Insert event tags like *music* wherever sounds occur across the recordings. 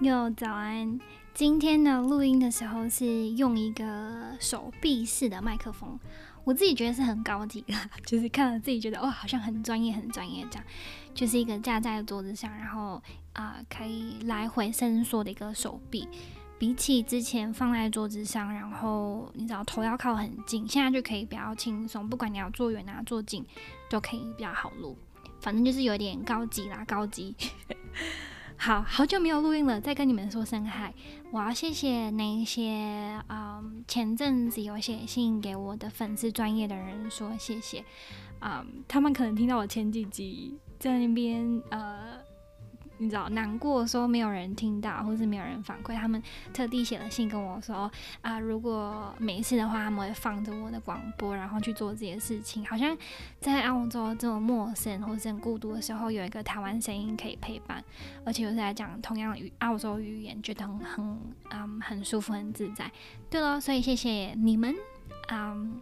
又早安！今天呢，录音的时候是用一个手臂式的麦克风，我自己觉得是很高级的，*laughs* 就是看了自己觉得哇，好像很专业，很专业这样。就是一个架在桌子上，然后啊、可以来回伸缩的一个手臂，比起之前放在桌子上，然后你只要头要靠很近，现在就可以比较轻松，不管你要坐远啊，坐近，都可以比较好录。反正就是有点高级啦，高级。好好久没有录音了，再跟你们说声嗨！我要谢谢那些嗯前阵子有写信给我的粉丝专业的人说谢谢，嗯，他们可能听到我前几集在那边呃。你知道难过说没有人听到，或是没有人反馈，他们特地写了信跟我说啊，如果没事的话，他们会放着我的广播，然后去做这些事情。好像在澳洲这么陌生或是很孤独的时候，有一个台湾声音可以陪伴，而且又是在讲同样的语澳洲语言，觉得很很嗯很舒服很自在。对了，所以谢谢你们，嗯。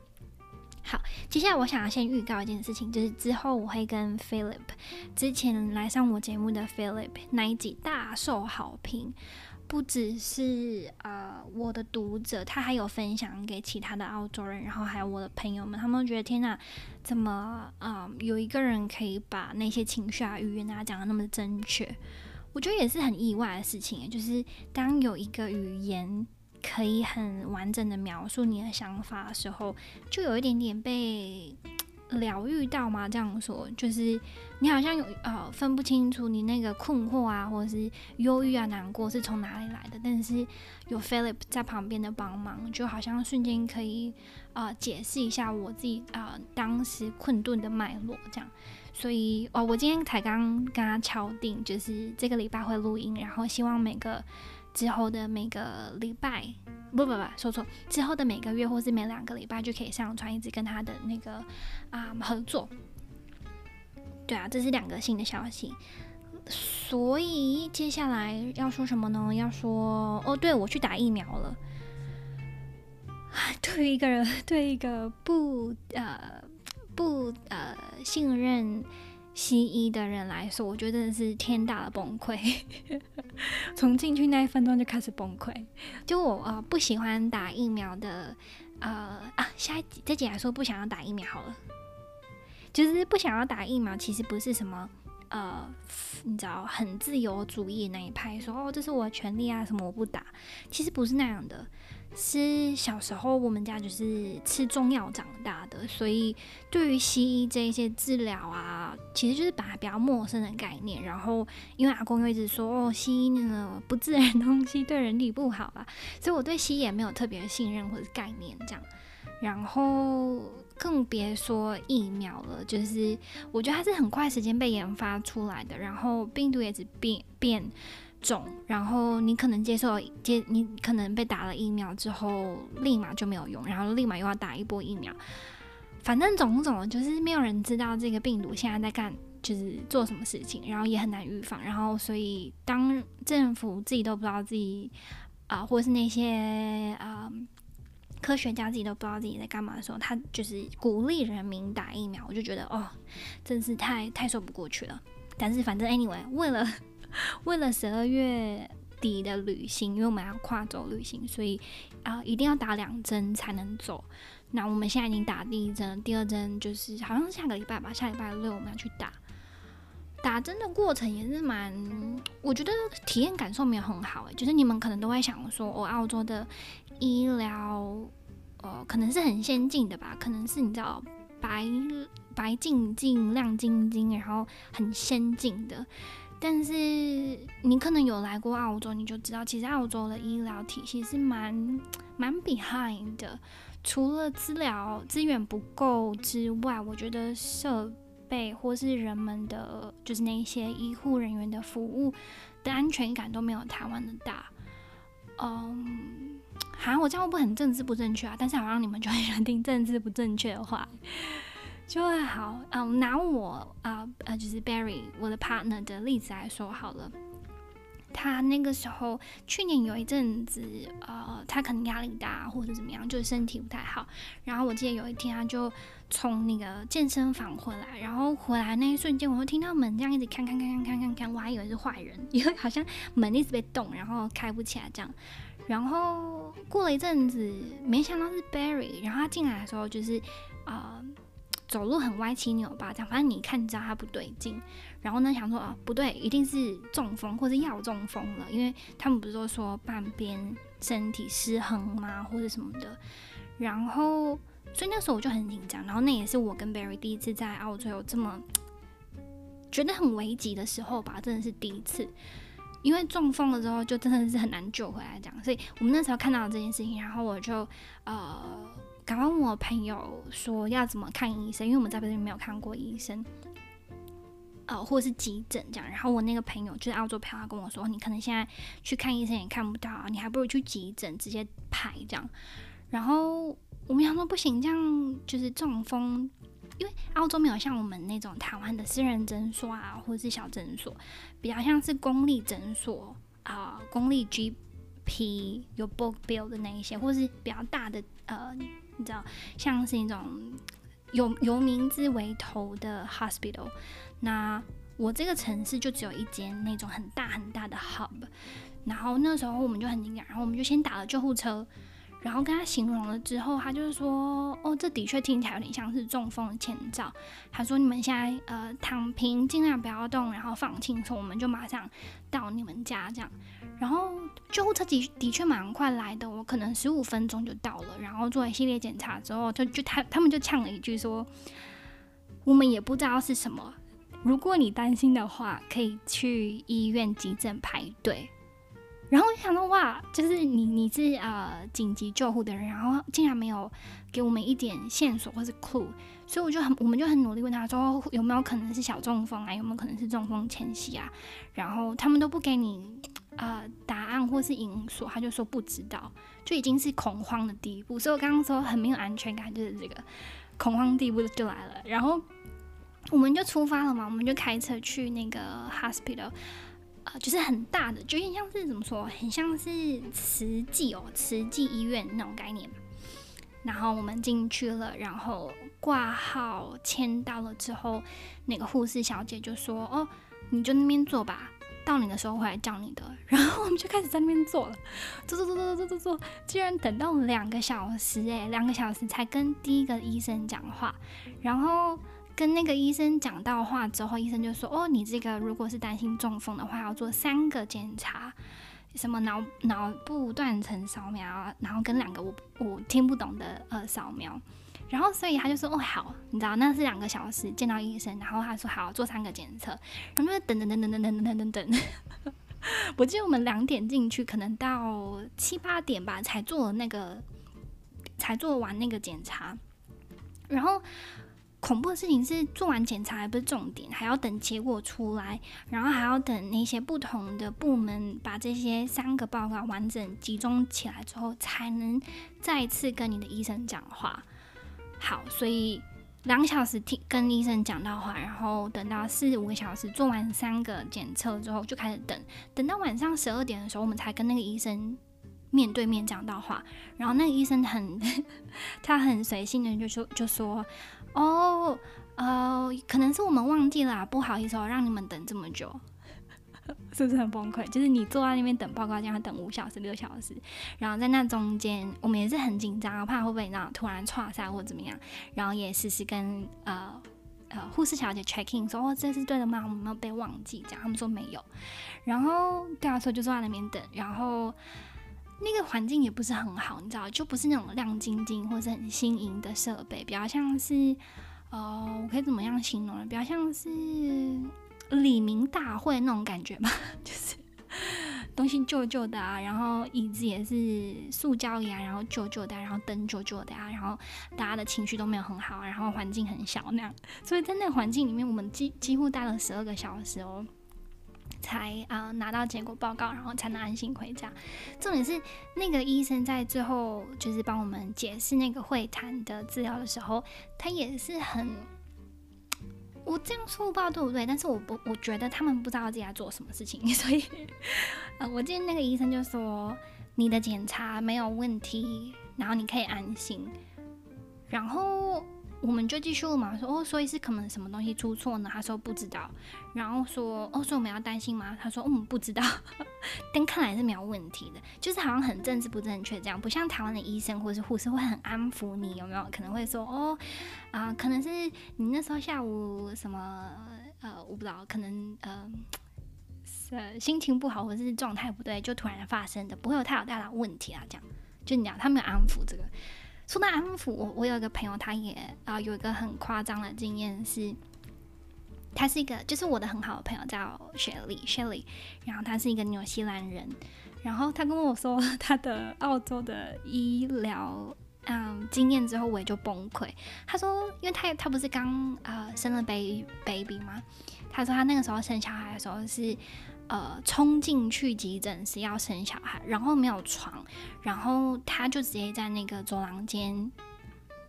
好，接下来我想要先预告一件事情，就是之后我会跟 Philip 之前来上我节目的 Philip 那一集大受好评，不只是呃我的读者，他还有分享给其他的澳洲人，然后还有我的朋友们，他们都觉得天哪，怎么啊、有一个人可以把那些情绪啊语言啊讲得那么正确，我觉得也是很意外的事情，就是当有一个语言。可以很完整的描述你的想法的时候，就有一点点被疗愈到吗？这样说，就是你好像有呃分不清楚你那个困惑啊，或者是忧郁啊、难过是从哪里来的，但是有 Philip 在旁边的帮忙，就好像瞬间可以呃解释一下我自己呃当时困顿的脉络这样。所以哦，我今天才刚跟他敲定，就是这个礼拜会录音，然后希望每个。之后的每个礼拜，不不不，说错，之后的每个月或是每两个礼拜就可以上传一直跟他的那个啊、合作。对啊，这是两个新的消息。所以接下来要说什么呢？要说哦，对，我去打疫苗了。*laughs* 对于一个人，对一个不呃不呃信任。西医的人来说，我觉得真的是天大的崩溃。*laughs* 从进去那一分钟就开始崩溃。就我呃不喜欢打疫苗的，呃啊，下一集这集来说不想要打疫苗好了。就是不想要打疫苗，其实不是什么呃，你知道很自由主义那一派说哦，这是我的权利啊，什么我不打，其实不是那样的。是小时候我们家就是吃中药长大的，所以对于西医这一些治疗啊，其实就是把它比较陌生的概念。然后因为阿公又一直说哦，西医那个不自然东西对人体不好啊，所以我对西医也没有特别的信任或者概念这样。然后更别说疫苗了，就是我觉得它是很快时间被研发出来的，然后病毒也只变变。种，然后你可能接受接，你可能被打了疫苗之后，立马就没有用，然后立马又要打一波疫苗，反正种种就是没有人知道这个病毒现在在干，就是做什么事情，然后也很难预防，然后所以当政府自己都不知道自己啊、或者是那些啊、科学家自己都不知道自己在干嘛的时候，他就是鼓励人民打疫苗，我就觉得哦，真是太太说不过去了。但是反正 anyway，为了。*laughs* 为了十二月底的旅行，因为我们要跨州旅行，所以啊、一定要打两针才能走。那我们现在已经打第一针，第二针就是好像是下个礼拜吧，下礼拜六我们要去打。打针的过程也是蛮，我觉得体验感受没有很好诶，就是你们可能都会想说，哦，澳洲的医疗，呃，可能是很先进的吧，可能是你知道白白净净、亮晶晶，然后很先进的。但是你可能有来过澳洲，你就知道，其实澳洲的医疗体系是蛮 *tsk* 蛮 behind 的。除了资料资源不够之外，我觉得设备或是人们的，就是那些医护人员的服务的安全感都没有台湾的大。嗯，好像我这样会不会很政治不正确啊？但是好像你们就很喜欢听政治不正确的话。就会好，嗯，拿我啊呃，就是 Barry 我的 partner 的例子来说好了。他那个时候去年有一阵子，呃，他可能压力大或者怎么样，就是身体不太好。然后我记得有一天，他就从那个健身房回来，然后回来那一瞬间，我就听到门这样一直看看看看看看看，我还以为是坏人，因为好像门一直被动，然后开不起来这样。然后过了一阵子，没想到是 Barry，然后他进来的时候就是啊、呃，走路很歪七扭八这样，反正你看你知道他不对劲。然后呢，想说啊，不对，一定是中风或者要中风了，因为他们不是都说半边身体失衡吗，或者什么的。然后，所以那时候我就很紧张。然后那也是我跟 Barry 第一次在澳洲有这么觉得很危急的时候吧，真的是第一次。因为中风了之后，就真的是很难救回来这样。所以我们那时候看到这件事情，然后我就呃，我朋友说要怎么看医生，因为我们在这边没有看过医生。呃，或者是急诊这样，然后我那个朋友就是澳洲朋友，他跟我说，你可能现在去看医生也看不到，你还不如去急诊直接排这样。然后我们想说不行，这样就是中风，因为澳洲没有像我们那种台湾的私人诊所啊，或者是小诊所，比较像是公立诊所啊、公立 P 有 book bill 的那一些，或是比较大的呃，你知道，像是一种有有名字为头的 hospital。那我这个城市就只有一间那种很大很大的 hub，然后那时候我们就很惊讶，然后我们就先打了救护车，然后跟他形容了之后，他就是说，哦，这的确听起来有点像是中风的前兆。他说你们现在呃躺平，尽量不要动，然后放轻松，我们就马上到你们家这样。然后救护车的的确蛮快来的，我可能十五分钟就到了，然后做一系列检查之后，就就他他们就呛了一句说，我们也不知道是什么。如果你担心的话，可以去医院急诊排队。然后我想到哇，就是你你是呃紧急救护的人，然后竟然没有给我们一点线索或是 clue，所以我就很我们就很努力问他说有没有可能是小中风啊，有没有可能是中风前夕啊？然后他们都不给你呃答案或是因素，他就说不知道，就已经是恐慌的地步。所以我刚刚说很没有安全感，就是这个恐慌地步就来了。然后。我们就出发了嘛，我们就开车去那个 hospital，就是很大的，就有点像是怎么说，很像是慈济哦，慈济医院那种概念。然后我们进去了，然后挂号签到了之后，那个护士小姐就说：“哦，你就那边坐吧，到你的时候会来叫你的。*laughs* ”然后我们就开始在那边坐了，坐坐坐坐坐坐坐，居然等到两个小时诶，两个小时才跟第一个医生讲话，然后。跟那个医生讲到话之后，医生就说：“哦，你这个如果是担心中风的话，要做三个检查，什么脑脑部断层扫描，然后跟两个我我听不懂的呃扫描。然后所以他就说：哦，好，你知道那是两个小时见到医生，然后他说好做三个检测，然后就等等等等等等等等等。我记得我们两点进去，可能到七八点吧才做那个，才做完那个检查，然后。”恐怖的事情是，做完检查还不是重点，还要等结果出来，然后还要等那些不同的部门把这些三个报告完整集中起来之后，才能再次跟你的医生讲话。好，所以两小时听跟医生讲到话，然后等到四五个小时做完三个检测之后，就开始等，等到晚上十二点的时候，我们才跟那个医生面对面讲到话。然后那个医生很 *laughs* 他很随性的就说就说。哦，呃，可能是我们忘记了啊，不好意思哦，让你们等这么久，*laughs* 是不是很崩溃？就是你坐在那边等报告，这样等五小时、六小时，然后在那中间，我们也是很紧张，怕会不会那突然剉赛或怎么样，然后也时时跟呃呃护士小姐 checking，说，哦，这是对的吗？我们没有被忘记，这样他们说没有，然后对啊，所以就坐在那边等，然后。那个环境也不是很好，你知道，就不是那种亮晶晶或者很新颖的设备，比较像是，呃，我可以怎么样形容呢？比较像是李明大会那种感觉吧，*laughs* 就是东西旧旧的啊，然后椅子也是塑胶椅啊，然后旧旧的，然后灯旧旧的啊，然后大家的情绪都没有很好，然后环境很小那样，所以在那个环境里面，我们几几乎待了十二个小时哦。才啊、拿到结果报告，然后才能安心回家。重点是那个医生在最后就是帮我们解释那个会谈的资料的时候，他也是很，我这样说不知道对不对，但是我不我觉得他们不知道自己在做什么事情，*laughs* 所以呃，我记得那个医生就说你的检查没有问题，然后你可以安心，然后。我们就继续问嘛，说哦，所以是可能什么东西出错呢？他说不知道，然后说哦，所以我们要担心吗？他说嗯，不知道，*laughs* 但看来是没有问题的，就是好像很政治不正确这样，不像台湾的医生或者是护士会很安抚你，有没有？可能会说哦啊、可能是你那时候下午什么呃，我不知道，可能呃呃心情不好或者是状态不对，就突然发生的，不会有太有大的问题啊，这样就你讲他们有安抚这个。说到安抚，我我有一个朋友，他也啊、有一个很夸张的经验是，他是一个就是我的很好的朋友叫 Shelly Shelly，然后他是一个纽西兰人，然后他跟我说他的澳洲的医疗嗯经验之后，我也就崩溃。他说，因为他他不是刚啊、呃、生了 baby baby 吗？他说他那个时候生小孩的时候是。呃，冲进去急诊室要生小孩，然后没有床，然后他就直接在那个走廊间，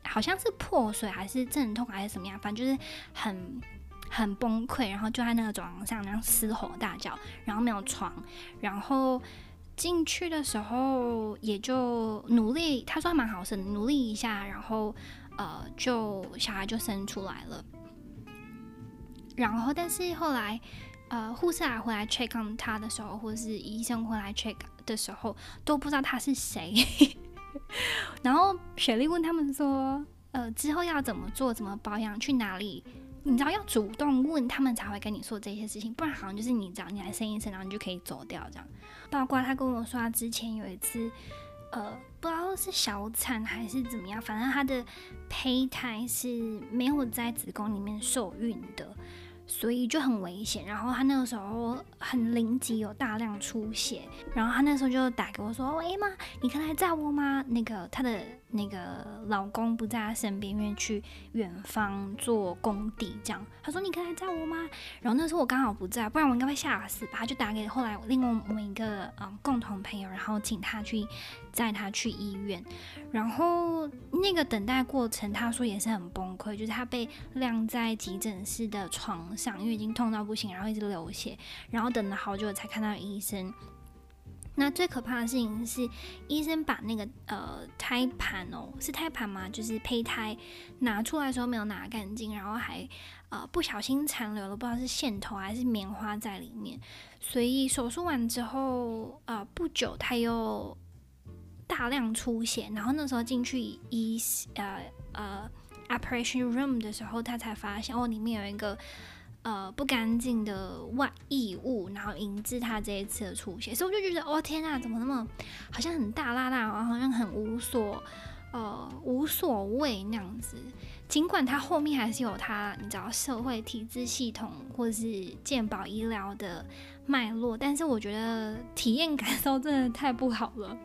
好像是破水还是阵痛还是什么样，反正就是很很崩溃，然后就在那个走廊上那样嘶吼大叫，然后没有床，然后进去的时候也就努力，他说蛮好生，努力一下，然后呃，就小孩就生出来了，然后但是后来。呃，护士来回来 check on 他的时候，或者是医生回来 check 的时候，都不知道他是谁。*laughs* 然后雪莉问他们说：“呃，之后要怎么做？怎么保养？去哪里？你知道要主动问他们才会跟你说这些事情，不然好像就是你找你来生一生，然后你就可以走掉这样。”包括他跟我说，他之前有一次，呃，不知道是小产还是怎么样，反正他的胚胎是没有在子宫里面受孕的。所以就很危险，然后他那个时候很灵急，有大量出血，然后他那时候就打给我说：“喂妈，你可以来载我吗？”那个他的那个老公不在他身边，因为去远方做工地，这样。他说：“你可以来载我吗？”然后那时候我刚好不在，不然我应该会吓死吧。他就打给后来另外我们一个嗯共同朋友，然后请他去载他去医院。然后那个等待过程，他说也是很崩溃，就是他被晾在急诊室的床上，因为已经痛到不行，然后一直流血，然后等了好久才看到医生。那最可怕的事情是，医生把那个呃胎盘哦，是胎盘吗？就是胚胎拿出来的时候没有拿干净，然后还呃不小心残留了，不知道是线头还是棉花在里面。所以手术完之后，呃不久他又。大量出血，然后那时候进去医呃呃 operation room 的时候，他才发现哦，里面有一个呃不干净的外异物，然后引致他这一次的出血。所以我就觉得哦天呐，怎么那么好像很大剌剌，好像很无所呃无所谓那样子。尽管他后面还是有他你知道社会体制系统或是健保医疗的脉络，但是我觉得体验感受真的太不好了。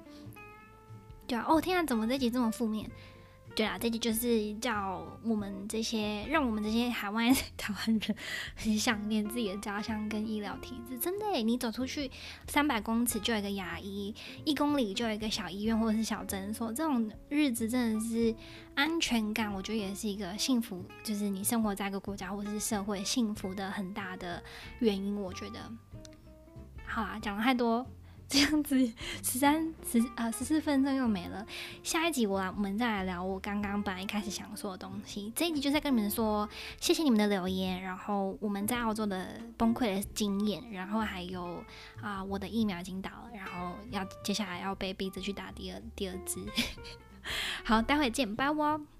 对啊，哦天啊，怎么这集这么负面？对啊，这集就是叫我们这些，让我们这些海外 *laughs* 台湾人很想念自己的家乡跟医疗体制。真的，你走出去三百公尺就有一个牙医，一公里就有一个小医院或者是小诊所，这种日子真的是安全感，我觉得也是一个幸福，就是你生活在一个国家或者是社会幸福的很大的原因。我觉得，好啦，讲了太多。这样子十三十呃十四分钟又没了，下一集我我们再来聊我刚刚本来一开始想说的东西。这一集就在跟你们说，谢谢你们的留言，然后我们在澳洲的崩溃的经验，然后还有啊、我的疫苗已经打了，然后要接下来要被逼着去打第二第二支。*laughs* 好，待会见，拜拜。